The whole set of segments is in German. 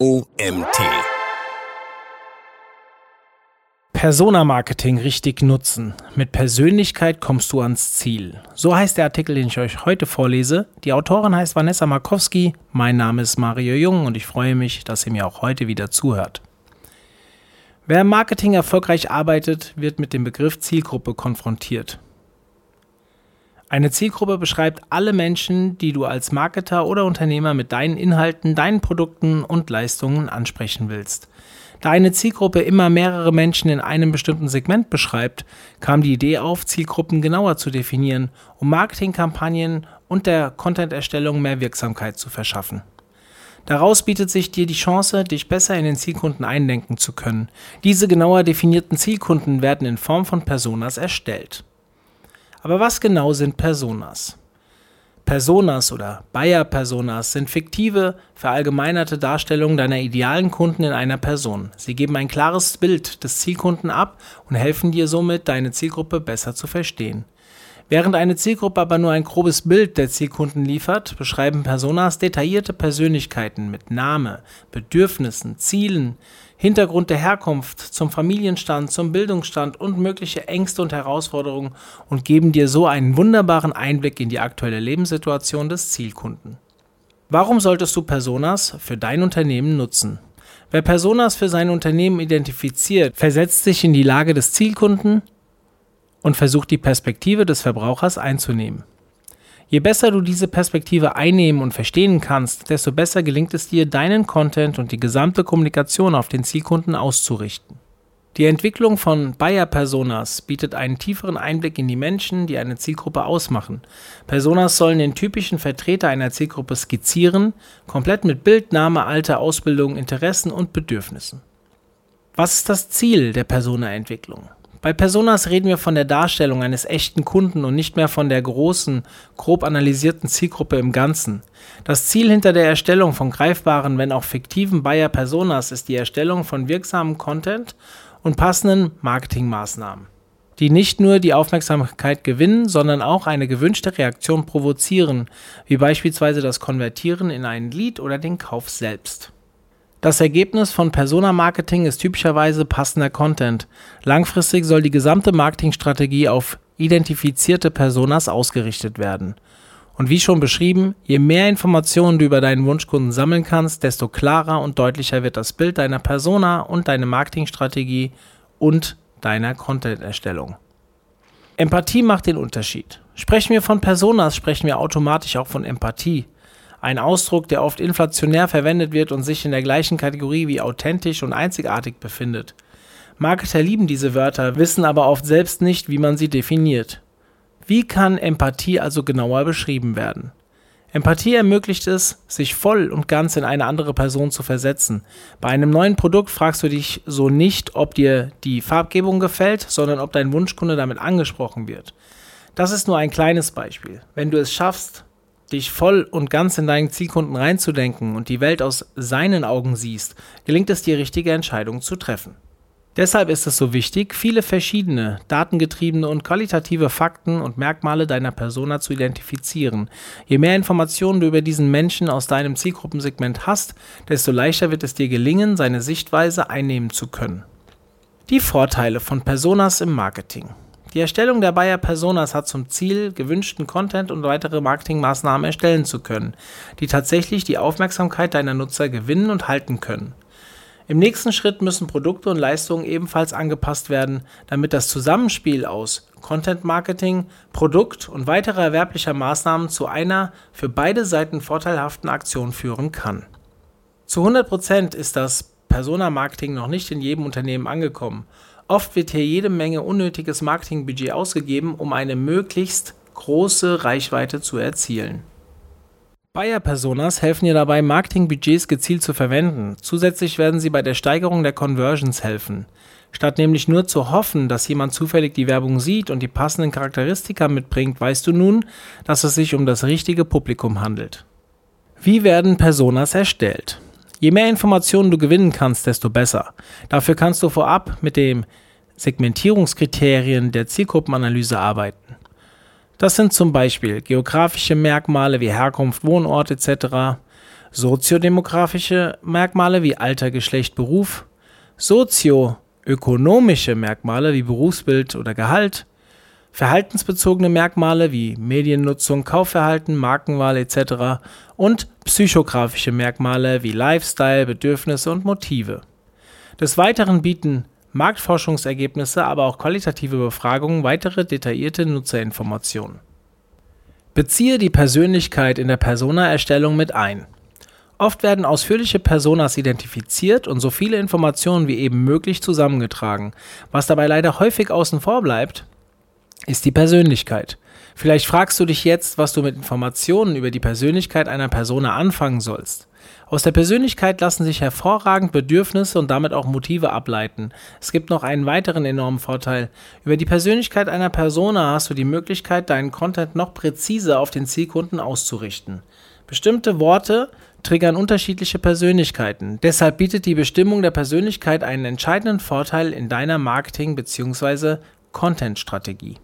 OMT. Persona-Marketing richtig nutzen. Mit Persönlichkeit kommst du ans Ziel. So heißt der Artikel, den ich euch heute vorlese. Die Autorin heißt Vanessa Markowski. Mein Name ist Mario Jung und ich freue mich, dass ihr mir auch heute wieder zuhört. Wer im Marketing erfolgreich arbeitet, wird mit dem Begriff Zielgruppe konfrontiert. Eine Zielgruppe beschreibt alle Menschen, die du als Marketer oder Unternehmer mit deinen Inhalten, deinen Produkten und Leistungen ansprechen willst. Da eine Zielgruppe immer mehrere Menschen in einem bestimmten Segment beschreibt, kam die Idee auf, Zielgruppen genauer zu definieren, um Marketingkampagnen und der Content-Erstellung mehr Wirksamkeit zu verschaffen. Daraus bietet sich dir die Chance, dich besser in den Zielkunden eindenken zu können. Diese genauer definierten Zielkunden werden in Form von Personas erstellt. Aber was genau sind Personas? Personas oder Buyer-Personas sind fiktive, verallgemeinerte Darstellungen deiner idealen Kunden in einer Person. Sie geben ein klares Bild des Zielkunden ab und helfen dir somit, deine Zielgruppe besser zu verstehen. Während eine Zielgruppe aber nur ein grobes Bild der Zielkunden liefert, beschreiben Personas detaillierte Persönlichkeiten mit Name, Bedürfnissen, Zielen, Hintergrund der Herkunft, zum Familienstand, zum Bildungsstand und mögliche Ängste und Herausforderungen und geben dir so einen wunderbaren Einblick in die aktuelle Lebenssituation des Zielkunden. Warum solltest du Personas für dein Unternehmen nutzen? Wer Personas für sein Unternehmen identifiziert, versetzt sich in die Lage des Zielkunden und versucht die Perspektive des Verbrauchers einzunehmen. Je besser du diese Perspektive einnehmen und verstehen kannst, desto besser gelingt es dir, deinen Content und die gesamte Kommunikation auf den Zielkunden auszurichten. Die Entwicklung von Buyer-Personas bietet einen tieferen Einblick in die Menschen, die eine Zielgruppe ausmachen. Personas sollen den typischen Vertreter einer Zielgruppe skizzieren, komplett mit Bild, Name, Alter, Ausbildung, Interessen und Bedürfnissen. Was ist das Ziel der Persona-Entwicklung? Bei Personas reden wir von der Darstellung eines echten Kunden und nicht mehr von der großen, grob analysierten Zielgruppe im Ganzen. Das Ziel hinter der Erstellung von greifbaren, wenn auch fiktiven Buyer Personas ist die Erstellung von wirksamem Content und passenden Marketingmaßnahmen, die nicht nur die Aufmerksamkeit gewinnen, sondern auch eine gewünschte Reaktion provozieren, wie beispielsweise das Konvertieren in einen Lead oder den Kauf selbst. Das Ergebnis von Persona-Marketing ist typischerweise passender Content. Langfristig soll die gesamte Marketingstrategie auf identifizierte Personas ausgerichtet werden. Und wie schon beschrieben, je mehr Informationen du über deinen Wunschkunden sammeln kannst, desto klarer und deutlicher wird das Bild deiner Persona und deine Marketingstrategie und deiner Content-Erstellung. Empathie macht den Unterschied. Sprechen wir von Personas, sprechen wir automatisch auch von Empathie. Ein Ausdruck, der oft inflationär verwendet wird und sich in der gleichen Kategorie wie authentisch und einzigartig befindet. Marketer lieben diese Wörter, wissen aber oft selbst nicht, wie man sie definiert. Wie kann Empathie also genauer beschrieben werden? Empathie ermöglicht es, sich voll und ganz in eine andere Person zu versetzen. Bei einem neuen Produkt fragst du dich so nicht, ob dir die Farbgebung gefällt, sondern ob dein Wunschkunde damit angesprochen wird. Das ist nur ein kleines Beispiel. Wenn du es schaffst, dich voll und ganz in deinen Zielkunden reinzudenken und die Welt aus seinen Augen siehst, gelingt es dir, richtige Entscheidungen zu treffen. Deshalb ist es so wichtig, viele verschiedene, datengetriebene und qualitative Fakten und Merkmale deiner Persona zu identifizieren. Je mehr Informationen du über diesen Menschen aus deinem Zielgruppensegment hast, desto leichter wird es dir gelingen, seine Sichtweise einnehmen zu können. Die Vorteile von Personas im Marketing. Die Erstellung der Buyer Personas hat zum Ziel, gewünschten Content und weitere Marketingmaßnahmen erstellen zu können, die tatsächlich die Aufmerksamkeit deiner Nutzer gewinnen und halten können. Im nächsten Schritt müssen Produkte und Leistungen ebenfalls angepasst werden, damit das Zusammenspiel aus Content Marketing, Produkt und weiterer erwerblicher Maßnahmen zu einer für beide Seiten vorteilhaften Aktion führen kann. Zu 100% ist das Persona Marketing noch nicht in jedem Unternehmen angekommen Oft wird hier jede Menge unnötiges Marketingbudget ausgegeben, um eine möglichst große Reichweite zu erzielen. Buyer-Personas helfen dir dabei, Marketingbudgets gezielt zu verwenden. Zusätzlich werden sie bei der Steigerung der Conversions helfen. Statt nämlich nur zu hoffen, dass jemand zufällig die Werbung sieht und die passenden Charakteristika mitbringt, weißt du nun, dass es sich um das richtige Publikum handelt. Wie werden Personas erstellt? Je mehr Informationen du gewinnen kannst, desto besser. Dafür kannst du vorab mit den Segmentierungskriterien der Zielgruppenanalyse arbeiten. Das sind zum Beispiel geografische Merkmale wie Herkunft, Wohnort etc. soziodemografische Merkmale wie Alter, Geschlecht, Beruf, sozioökonomische Merkmale wie Berufsbild oder Gehalt, verhaltensbezogene Merkmale wie Mediennutzung, Kaufverhalten, Markenwahl etc. und psychografische Merkmale wie Lifestyle, Bedürfnisse und Motive. Des Weiteren bieten Marktforschungsergebnisse, aber auch qualitative Befragungen weitere detaillierte Nutzerinformationen. Beziehe die Persönlichkeit in der Persona-Erstellung mit ein. Oft werden ausführliche Personas identifiziert und so viele Informationen wie eben möglich zusammengetragen. Was dabei leider häufig außen vor bleibt, ist die Persönlichkeit. Vielleicht fragst du dich jetzt, was du mit Informationen über die Persönlichkeit einer Persona anfangen sollst. Aus der Persönlichkeit lassen sich hervorragend Bedürfnisse und damit auch Motive ableiten. Es gibt noch einen weiteren enormen Vorteil. Über die Persönlichkeit einer Persona hast du die Möglichkeit, deinen Content noch präziser auf den Zielkunden auszurichten. Bestimmte Worte triggern unterschiedliche Persönlichkeiten. Deshalb bietet die Bestimmung der Persönlichkeit einen entscheidenden Vorteil in deiner Marketing- bzw. Content-Strategie.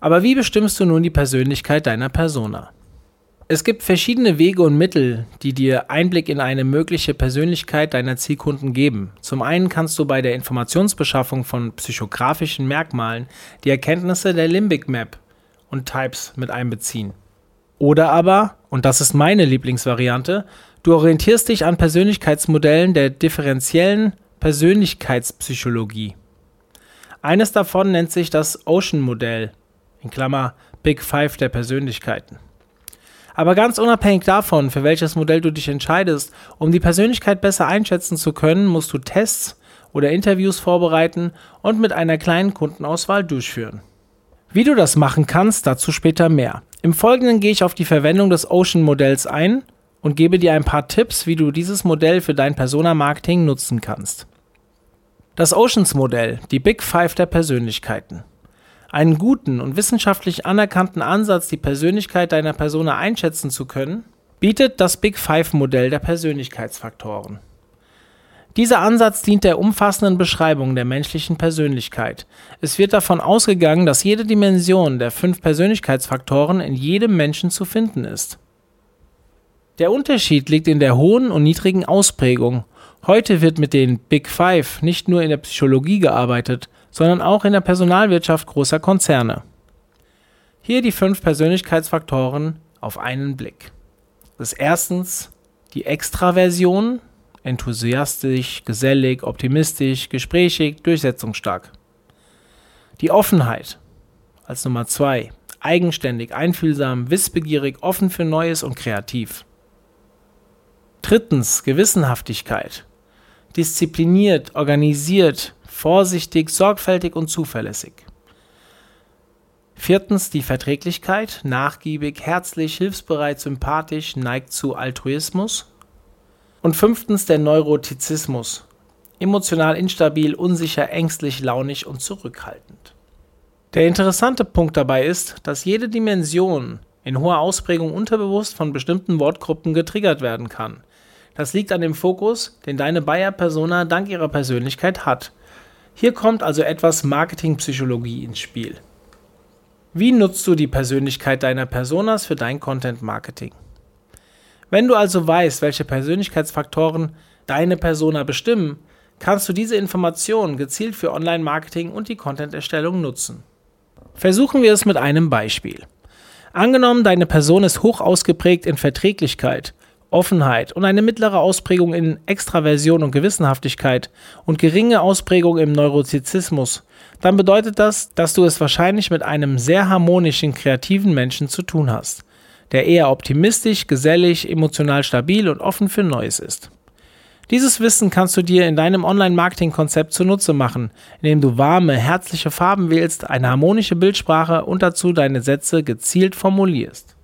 Aber wie bestimmst du nun die Persönlichkeit deiner Persona? Es gibt verschiedene Wege und Mittel, die dir Einblick in eine mögliche Persönlichkeit deiner Zielkunden geben. Zum einen kannst du bei der Informationsbeschaffung von psychografischen Merkmalen die Erkenntnisse der Limbic Map und Types mit einbeziehen. Oder aber, und das ist meine Lieblingsvariante, du orientierst dich an Persönlichkeitsmodellen der differenziellen Persönlichkeitspsychologie. Eines davon nennt sich das Ocean-Modell, in Klammer Big Five der Persönlichkeiten. Aber ganz unabhängig davon, für welches Modell du dich entscheidest, um die Persönlichkeit besser einschätzen zu können, musst du Tests oder Interviews vorbereiten und mit einer kleinen Kundenauswahl durchführen. Wie du das machen kannst, dazu später mehr. Im Folgenden gehe ich auf die Verwendung des Ocean-Modells ein und gebe dir ein paar Tipps, wie du dieses Modell für dein Persona-Marketing nutzen kannst. Das Oceans-Modell, die Big Five der Persönlichkeiten. Einen guten und wissenschaftlich anerkannten Ansatz, die Persönlichkeit deiner Persona einschätzen zu können, bietet das Big Five-Modell der Persönlichkeitsfaktoren. Dieser Ansatz dient der umfassenden Beschreibung der menschlichen Persönlichkeit. Es wird davon ausgegangen, dass jede Dimension der fünf Persönlichkeitsfaktoren in jedem Menschen zu finden ist. Der Unterschied liegt in der hohen und niedrigen Ausprägung. Heute wird mit den Big Five nicht nur in der Psychologie gearbeitet, sondern auch in der Personalwirtschaft großer Konzerne. Hier die fünf Persönlichkeitsfaktoren auf einen Blick. Das ist erstens die Extraversion, enthusiastisch, gesellig, optimistisch, gesprächig, durchsetzungsstark. Die Offenheit als Nummer zwei, eigenständig, einfühlsam, wissbegierig, offen für Neues und kreativ. Drittens Gewissenhaftigkeit, diszipliniert, organisiert, vorsichtig, sorgfältig und zuverlässig. Viertens die Verträglichkeit, nachgiebig, herzlich, hilfsbereit, sympathisch, neigt zu Altruismus. Und fünftens der Neurotizismus, emotional instabil, unsicher, ängstlich, launig und zurückhaltend. Der interessante Punkt dabei ist, dass jede Dimension in hoher Ausprägung unterbewusst von bestimmten Wortgruppen getriggert werden kann. Das liegt an dem Fokus, den deine Bayer-Persona dank ihrer Persönlichkeit hat. Hier kommt also etwas Marketingpsychologie ins Spiel. Wie nutzt du die Persönlichkeit deiner Personas für dein Content Marketing? Wenn du also weißt, welche Persönlichkeitsfaktoren deine Persona bestimmen, kannst du diese Informationen gezielt für Online-Marketing und die Content-Erstellung nutzen. Versuchen wir es mit einem Beispiel. Angenommen, deine Person ist hoch ausgeprägt in Verträglichkeit Offenheit und eine mittlere Ausprägung in Extraversion und Gewissenhaftigkeit und geringe Ausprägung im Neurotizismus, dann bedeutet das, dass du es wahrscheinlich mit einem sehr harmonischen, kreativen Menschen zu tun hast, der eher optimistisch, gesellig, emotional stabil und offen für Neues ist. Dieses Wissen kannst du dir in deinem Online-Marketing-Konzept zunutze machen, indem du warme, herzliche Farben wählst, eine harmonische Bildsprache und dazu deine Sätze gezielt formulierst.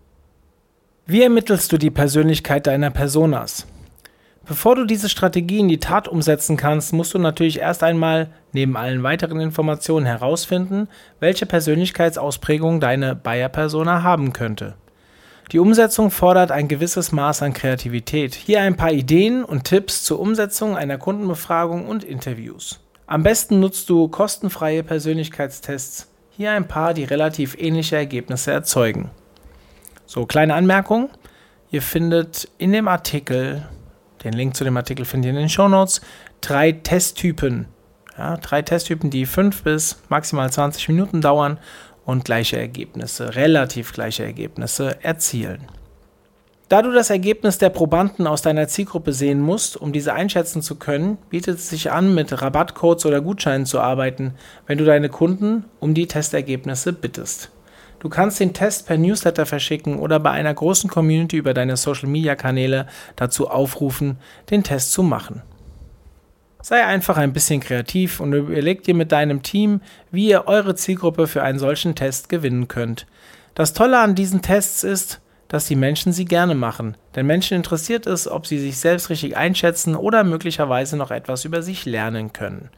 Wie ermittelst du die Persönlichkeit deiner Personas? Bevor du diese Strategie in die Tat umsetzen kannst, musst du natürlich erst einmal neben allen weiteren Informationen herausfinden, welche Persönlichkeitsausprägung deine Bayer-Persona haben könnte. Die Umsetzung fordert ein gewisses Maß an Kreativität. Hier ein paar Ideen und Tipps zur Umsetzung einer Kundenbefragung und Interviews. Am besten nutzt du kostenfreie Persönlichkeitstests. Hier ein paar, die relativ ähnliche Ergebnisse erzeugen. So, kleine Anmerkung. Ihr findet in dem Artikel, den Link zu dem Artikel findet ihr in den Show Notes, drei Testtypen. Ja, drei Testtypen, die fünf bis maximal 20 Minuten dauern und gleiche Ergebnisse, relativ gleiche Ergebnisse erzielen. Da du das Ergebnis der Probanden aus deiner Zielgruppe sehen musst, um diese einschätzen zu können, bietet es sich an, mit Rabattcodes oder Gutscheinen zu arbeiten, wenn du deine Kunden um die Testergebnisse bittest. Du kannst den Test per Newsletter verschicken oder bei einer großen Community über deine Social-Media-Kanäle dazu aufrufen, den Test zu machen. Sei einfach ein bisschen kreativ und überleg dir mit deinem Team, wie ihr eure Zielgruppe für einen solchen Test gewinnen könnt. Das Tolle an diesen Tests ist, dass die Menschen sie gerne machen. Denn Menschen interessiert es, ob sie sich selbst richtig einschätzen oder möglicherweise noch etwas über sich lernen können.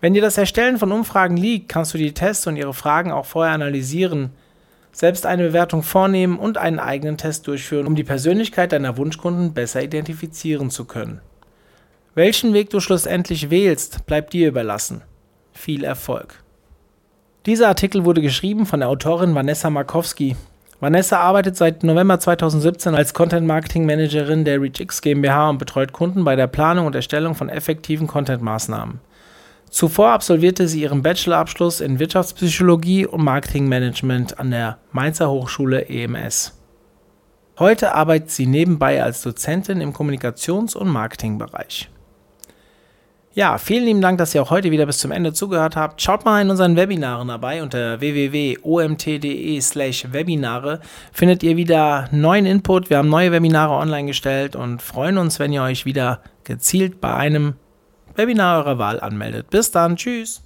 Wenn dir das Erstellen von Umfragen liegt, kannst du die Tests und ihre Fragen auch vorher analysieren, selbst eine Bewertung vornehmen und einen eigenen Test durchführen, um die Persönlichkeit deiner Wunschkunden besser identifizieren zu können. Welchen Weg du schlussendlich wählst, bleibt dir überlassen. Viel Erfolg. Dieser Artikel wurde geschrieben von der Autorin Vanessa Markowski Vanessa arbeitet seit November 2017 als Content Marketing Managerin der ReachX GmbH und betreut Kunden bei der Planung und Erstellung von effektiven Content-Maßnahmen. Zuvor absolvierte sie ihren Bachelorabschluss in Wirtschaftspsychologie und Marketingmanagement an der Mainzer Hochschule EMS. Heute arbeitet sie nebenbei als Dozentin im Kommunikations- und Marketingbereich. Ja, vielen lieben Dank, dass ihr auch heute wieder bis zum Ende zugehört habt. Schaut mal in unseren Webinaren dabei. Unter www.omt.de slash Webinare findet ihr wieder neuen Input. Wir haben neue Webinare online gestellt und freuen uns, wenn ihr euch wieder gezielt bei einem Webinar eurer Wahl anmeldet. Bis dann, tschüss.